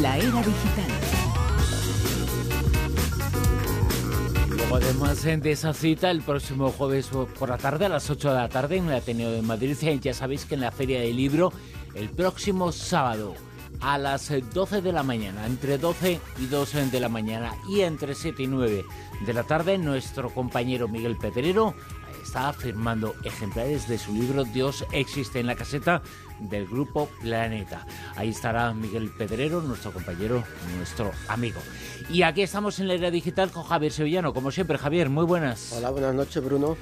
La era digital. Luego además de esa cita, el próximo jueves por la tarde, a las 8 de la tarde, en el Ateneo de Madrid, ya sabéis que en la Feria del Libro, el próximo sábado, a las 12 de la mañana, entre 12 y 2 de la mañana y entre 7 y 9 de la tarde, nuestro compañero Miguel Pedrero está firmando ejemplares de su libro Dios existe en la caseta del grupo Planeta. Ahí estará Miguel Pedrero, nuestro compañero, nuestro amigo. Y aquí estamos en la era digital con Javier Sevillano, como siempre. Javier, muy buenas. Hola, buenas noches, Bruno.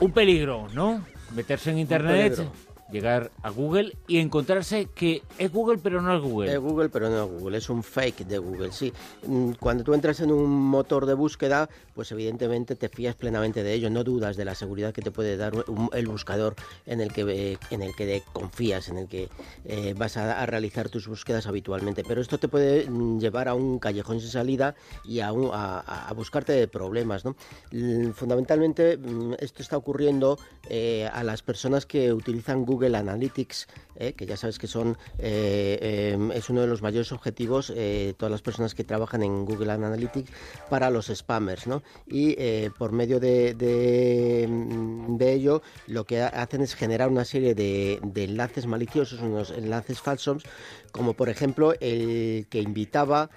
Un peligro, ¿no? Meterse en internet llegar a Google y encontrarse que es Google pero no es Google. Es Google pero no es Google, es un fake de Google, sí. Mm, cuando tú entras en un motor de búsqueda, pues evidentemente te fías plenamente de ello, no dudas de la seguridad que te puede dar el buscador en el que, en el que confías, en el que eh, vas a, realizar tus búsquedas habitualmente. Pero esto te puede mm, llevar a un callejón sin salida y a, a, buscarte problemas. ¿no? Fundamentalmente mm, esto está ocurriendo eh, a las personas que utilizan Google Google Analytics, eh, que ya sabes que son eh, em, es uno de los mayores objetivos eh, todas las personas que trabajan en Google Analytics para los spammers, ¿no? Y por medio de, de, ello lo que hacen es generar una serie de, de enlaces maliciosos, unos enlaces falsos, como por ejemplo el que invitaba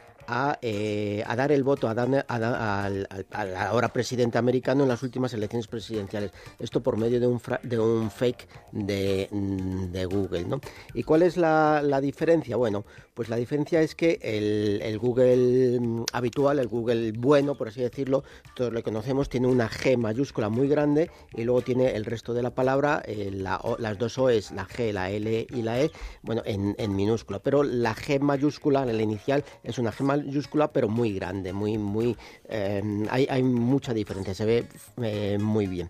eh, a, dar el voto a, al, ahora presidente americano en las últimas elecciones presidenciales. Esto por medio de un, de un fake de, de, Google. ¿no? ¿Y cuál es la, la, diferencia? Bueno, pues la diferencia es que el, el, Google habitual, el Google bueno, por así decirlo, todos lo conocemos, tiene una G mayúscula muy grande y luego tiene el resto de la palabra, eh, las dos O es la G, la L y la E, bueno, en, en minúscula. Pero la G mayúscula, la inicial, es una G mayúscula mayúscula, pero muy grande, muy, muy, eh, hay, hay, mucha diferencia, se ve eh, muy bien.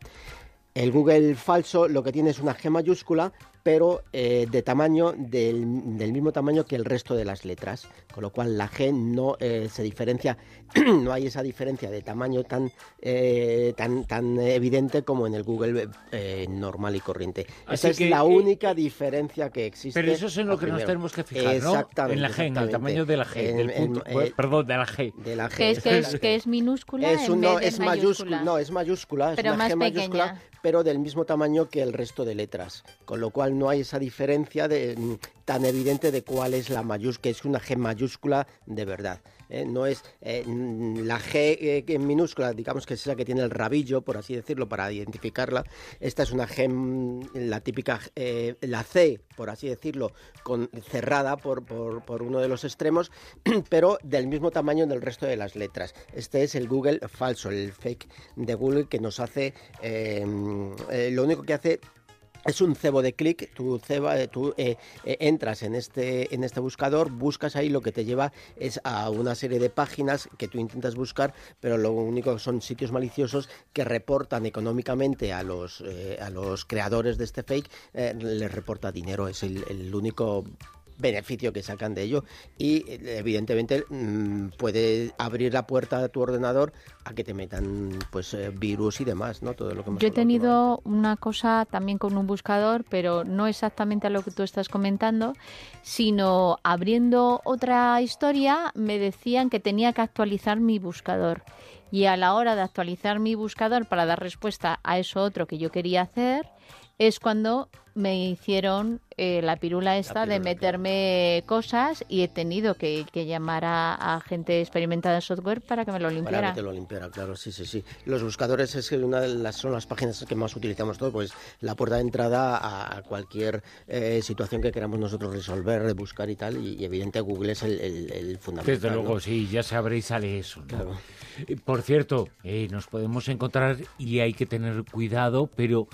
El Google falso lo que tiene es una G mayúscula, pero eh, de tamaño del, mismo tamaño que el resto de las letras, con lo cual la G no eh, se diferencia, no hay esa diferencia de tamaño tan eh, tan tan evidente como en el Google normal y corriente. esa es la única diferencia que existe. Pero eso es en lo que nos tenemos que fijar, exactamente, En la G, en el tamaño de la G, perdón, de la G. De la G. Que es, que es, que es minúscula es en no, es mayúscula. No, es mayúscula, es pero una más G mayúscula, pero del mismo tamaño que el resto de letras, con lo cual no hay esa diferencia de, mm, tan evidente de cuál es la mayúscula, que es una G mayúscula de verdad. ¿eh? no es eh, mm, la G eh, en minúscula, digamos que es esa que tiene el rabillo, por así decirlo, para identificarla. Esta es una G, mm, la típica, la C, por así decirlo, cerrada por, por, uno de los extremos, pero del mismo tamaño del resto de las letras. Este es el Google falso, el fake de Google que nos hace, lo único que hace es un cebo de clic, tú, ceba, eh, tú eh, eh, entras en este, en este buscador, buscas ahí, lo que te lleva es a una serie de páginas que tú intentas buscar, pero lo único son sitios maliciosos que reportan económicamente a los, a los creadores de este fake, les reporta dinero, es el único beneficio que sacan de ello. Y evidentemente mm, puede abrir la puerta de tu ordenador a que te metan pues eh, virus y demás, ¿no? Todo lo que Yo he tenido una cosa también con un buscador, pero no exactamente a lo que tú estás comentando, sino abriendo otra historia me decían que tenía que actualizar mi buscador. Y a la hora de actualizar mi buscador para dar respuesta a eso otro que yo quería hacer es cuando me hicieron eh, la pirula esta de meterme cosas y he tenido que, llamar a, gente experimentada en software para que me lo limpiara. Para que te lo limpiara, claro, sí, sí, sí. Los buscadores es una de las, son las páginas que más utilizamos todos, pues la puerta de entrada a, cualquier eh, situación que queramos nosotros resolver, de buscar y tal, y, evidente Google es el, el, fundamental. Desde luego, sí, ya se abre y sale eso. Por cierto, eh, nos podemos encontrar y hay que tener cuidado, pero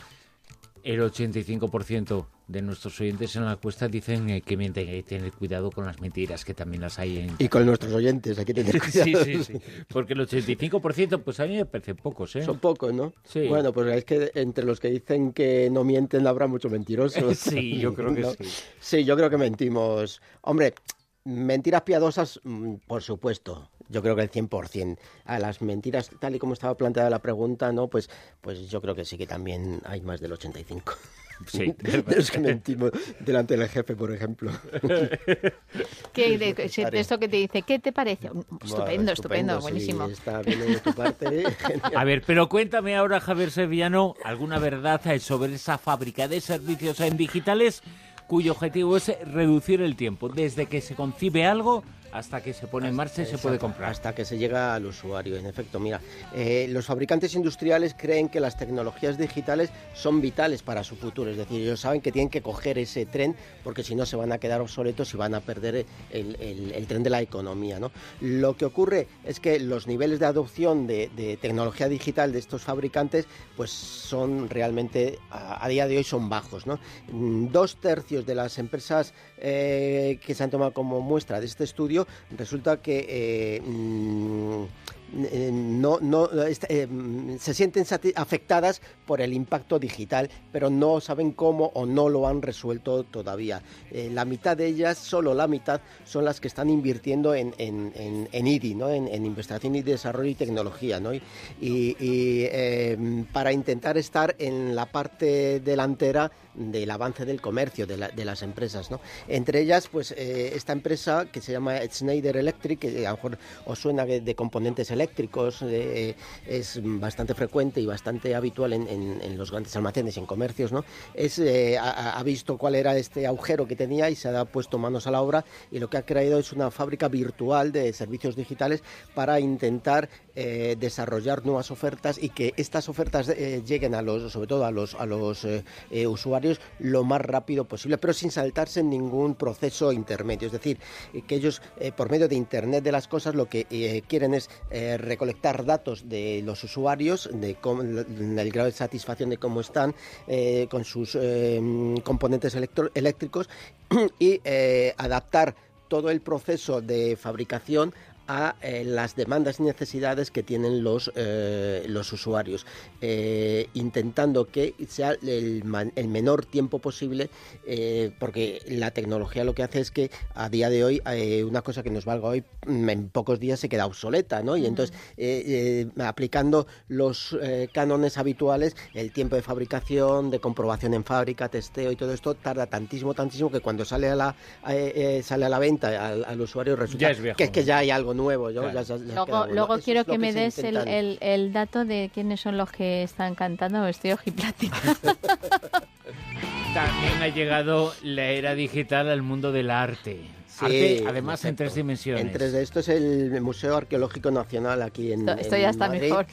el 85% de nuestros oyentes en la encuesta dicen eh, que mienten, hay que tener cuidado con las mentiras, que también las hay en... Y con nuestros oyentes, hay que tener cuidado. sí, sí, sí. Porque el 85%, pues a mí me parece pocos, ¿eh? Son pocos, ¿no? Sí. Bueno, pues es que entre los que dicen que no mienten habrá muchos mentirosos. sí, yo creo que sí. Sí, yo creo que mentimos. Hombre, mentiras piadosas, mm, por supuesto yo creo que el 100%. A las mentiras, tal y como estaba planteada la pregunta, ¿no? Pues, pues yo creo que sí que también hay más del 85%. Sí, de los que mentimos delante del jefe, por ejemplo. ¿Qué, de, esto que te dice, ¿qué te parece? Estupendo, estupendo, buenísimo. está bien de tu parte. A ver, pero cuéntame ahora, Javier Sevillano, alguna verdad sobre esa fábrica de servicios en digitales cuyo objetivo es reducir el tiempo desde que se concibe algo hasta que se pone en marcha y se puede comprar. Hasta que se llega al usuario, en efecto. Mira, eh, los fabricantes industriales creen que las tecnologías digitales son vitales para su futuro. Es decir, ellos saben que tienen que coger ese tren porque si no se van a quedar obsoletos y van a perder el, tren de la economía. ¿no? Lo que ocurre es que los niveles de adopción de, tecnología digital de estos fabricantes pues son realmente, a, día de hoy, son bajos. ¿no? Mm, dos tercios de las empresas eh, que se han tomado como muestra de este estudio resulta que eh, mm, eh, no, no eh, se sienten afectadas por el impacto digital, pero no saben cómo o no lo han resuelto todavía. la mitad de ellas, solo la mitad, son las que están invirtiendo en, en, IDI, ¿no? en, investigación y desarrollo y tecnología. ¿no? Y, para intentar estar en la parte delantera del avance del comercio de, las empresas. ¿no? Entre ellas, pues esta empresa que se llama Schneider Electric, que a lo mejor os suena de, componentes eléctricos, eh, es bastante frecuente y bastante habitual en, los grandes almacenes y en comercios, ¿no? Es, eh, ha, visto cuál era este agujero que tenía y se ha puesto manos a la obra y lo que ha creado es una fábrica virtual de servicios digitales para intentar eh, desarrollar nuevas ofertas y que estas ofertas lleguen a los, sobre todo a los, a los usuarios lo más rápido posible, pero sin saltarse en ningún proceso intermedio. Es decir, que ellos por medio de Internet de las cosas lo que eh, quieren es eh, recolectar datos de los usuarios, de el grado de satisfacción de cómo están eh, con sus componentes eléctricos y adaptar todo el proceso de fabricación a eh, las demandas y necesidades que tienen los, eh, los usuarios, eh, intentando que sea el, el menor tiempo posible, porque la tecnología lo que hace es que a día de hoy una cosa que nos valga hoy mm, en pocos días se queda obsoleta, ¿no? Y entonces aplicando los cánones habituales, el tiempo de fabricación, de comprobación en fábrica, testeo y todo esto tarda tantísimo, tantísimo que cuando sale a la sale a la venta al, usuario resulta que es que ya hay algo nuevo. luego, quiero que me des el, el, dato de quiénes son los que están cantando Estoy ojiplática. También ha llegado la era digital al mundo del arte. Sí, además en tres dimensiones. En tres, esto es el Museo Arqueológico Nacional aquí en Esto, ya está mejor.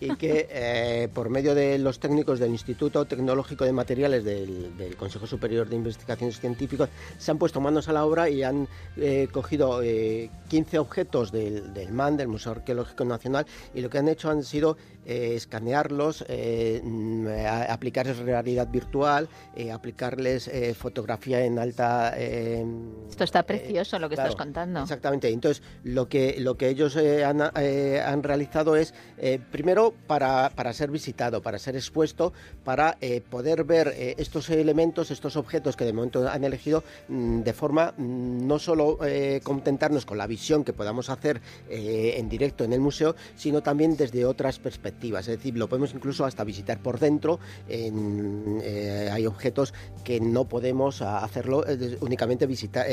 Y que eh, por medio de los técnicos del Instituto Tecnológico de Materiales del, Consejo Superior de Investigaciones Científicas se han puesto manos a la obra y han eh, cogido 15 eh, objetos del, del MAN, del Museo Arqueológico Nacional, y lo que han hecho han sido escanearlos, mm, aplicarles realidad virtual, aplicarles fotografía en alta... Esto está precioso lo que estás contando. Exactamente. Entonces, lo que, lo que ellos eh, han, eh, han, realizado es, eh, primero, para, para, ser visitado, para ser expuesto, para poder ver estos elementos, estos objetos que de momento han elegido, mm, de forma mm, no solo contentarnos con la visión que podamos hacer en directo en el museo, sino también desde otras perspectivas. Es decir, lo podemos incluso hasta visitar por dentro. hay objetos que no podemos hacerlo únicamente visitar,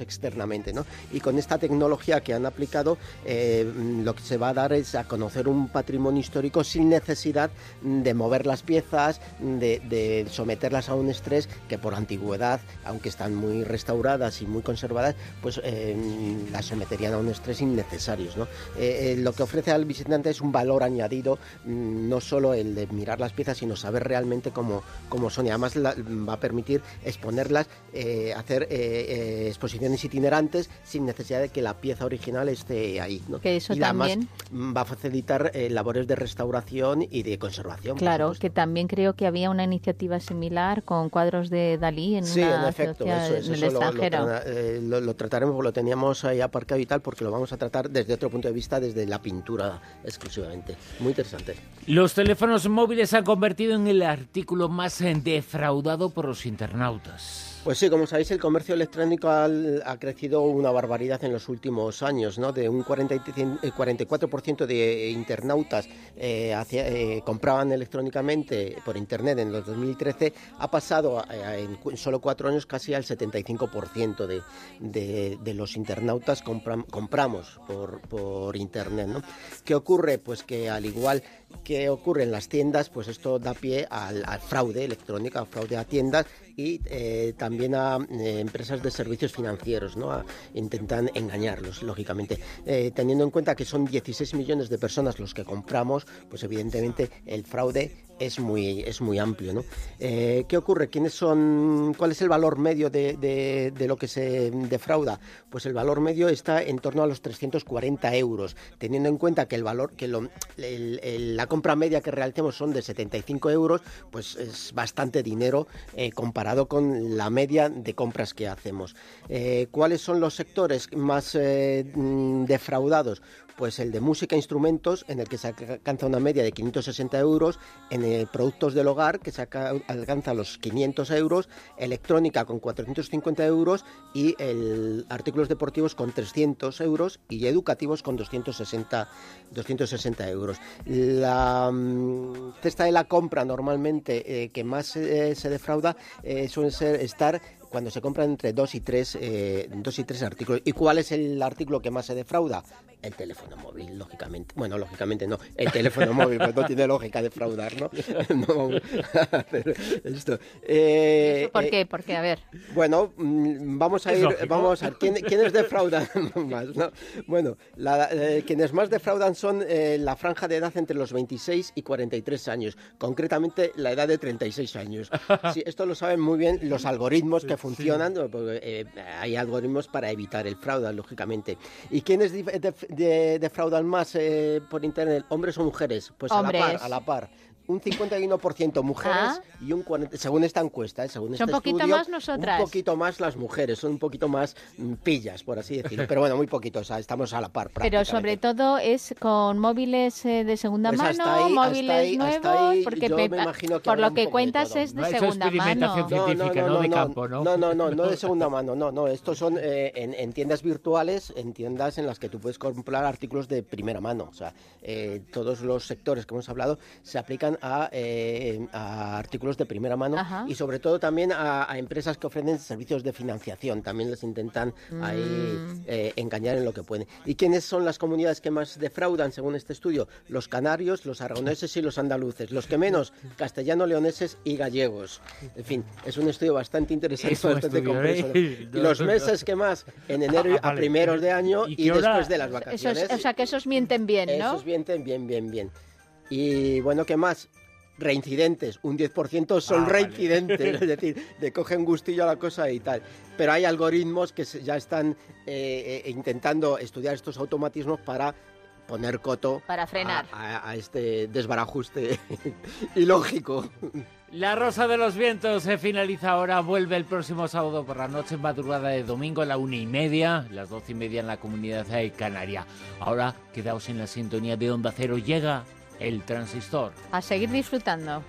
externamente. ¿no? Y con esta tecnología que han aplicado, eh, lo que se va a dar es a conocer un patrimonio histórico sin necesidad de mover las piezas, de, someterlas a un estrés que por antigüedad, aunque están muy restauradas y muy conservadas, pues eh, las someterían a un estrés innecesarios. ¿no? Eh, lo que ofrece al visitante es un valor añadido, mm, no solo el de mirar las piezas, sino saber realmente cómo, cómo son. Y además va a permitir exponerlas, hacer exposiciones itinerantes sin necesidad de que la pieza original esté ahí. ¿no? Que eso también va a facilitar eh, labores de restauración y de conservación. Claro, que también creo que había una iniciativa similar con cuadros de Dalí en sí, en efecto, eso, eso, eh, lo, Lo, trataremos, lo teníamos ahí aparcado y tal, porque lo vamos a tratar desde otro punto de vista, desde la pintura exclusivamente. Muy interesante. Los teléfonos móviles se han convertido en el artículo más defraudado por los internautas. Pues sí, como sabéis, el comercio electrónico ha crecido una barbaridad en los últimos años, ¿no? De un 44% eh, de internautas eh, eh, compraban electrónicamente por Internet en los 2013, ha pasado en solo cuatro años casi al 75% de, los internautas compramos por, Internet, ¿no? ¿Qué ocurre? Pues que al igual que ocurre en las tiendas, pues esto da pie al, al fraude electrónico, al fraude a tiendas y eh, también a eh, empresas de servicios financieros, ¿no? intentan engañarlos, lógicamente. Eh, teniendo en cuenta que son 16 millones de personas los que compramos, pues evidentemente el fraude es muy, es muy amplio. ¿no? ¿Qué ocurre? ¿Quiénes son, ¿Cuál es el valor medio de, lo que se defrauda? Pues el valor medio está en torno a los 340 euros, teniendo en cuenta que el valor, que la compra media que realicemos son de 75 euros, pues es bastante dinero comparado con la media de compras que hacemos. Eh, ¿Cuáles son los sectores más eh, defraudados? Pues el de música e instrumentos, en el que se alcanza una media de 560 euros, en el productos del hogar, que se alcanza los 500 euros, electrónica con 450 euros y el, artículos deportivos con 300 euros y educativos con 260, 260 euros. La mm, cesta de la compra normalmente eh, que más se defrauda suele ser estar cuando se compran entre dos y tres, eh, dos y tres artículos. ¿Y cuál es el artículo que más se defrauda? El teléfono móvil, lógicamente. Bueno, lógicamente no. El teléfono móvil, pues no tiene lógica defraudar, ¿no? no esto. Eh, ¿Por qué? Porque, a ver. Bueno, mm, vamos a ir, vamos a ver, ¿quién, ¿quiénes defraudan más? ¿no? Bueno, eh, quienes más defraudan son eh, la franja de edad entre los 26 y 43 años, concretamente la edad de 36 años. Sí, esto lo saben muy bien los algoritmos que funcionan, porque eh, hay algoritmos para evitar el fraude, lógicamente. ¿Y quiénes defraudan más eh, por Internet, hombres o mujeres? Pues a la par, a la par un 51% mujeres ah. y un 40%, según esta encuesta, ¿eh? según este un poquito más nosotras. Un poquito más las mujeres, son un poquito más mm, pillas, por así decirlo. Pero bueno, muy poquito, o sea, estamos a la par. Pero sobre todo es con móviles eh, de segunda pues mano, móviles nuevos, porque por lo que cuentas es de segunda mano. No, no, no, de campo, ¿no? No, no, no, no de segunda mano, no, no. Estos son eh, en, tiendas virtuales, en tiendas en las que tú puedes comprar artículos de primera mano. O sea, todos los sectores que hemos hablado se aplican eh, a, artículos de primera mano y sobre todo también a, empresas que ofrecen servicios de financiación. También les intentan ahí mm. eh, engañar en lo que pueden. ¿Y quiénes son las comunidades que más defraudan según este estudio? Los canarios, los aragoneses y los andaluces. Los que menos, castellano, leoneses y gallegos. En fin, es un estudio bastante interesante, bastante complejo. ¿eh? los meses que más, en enero a, primeros de año y, después de las vacaciones. o sea, que esos mienten bien, ¿no? Esos mienten bien, bien, bien. Y bueno, ¿qué más? Reincidentes, un 10% son ah, reincidentes, es decir, de cogen gustillo a la cosa y tal. Pero hay algoritmos que ya están eh, eh, intentando estudiar estos automatismos para poner coto para frenar a, a este desbarajuste ilógico. La Rosa de los Vientos se finaliza ahora, vuelve el próximo sábado por la noche, madrugada de domingo a la una y media, las doce y media en la comunidad de canaria. Ahora quedaos en la sintonía de Onda Cero, llega el transistor. A seguir disfrutando.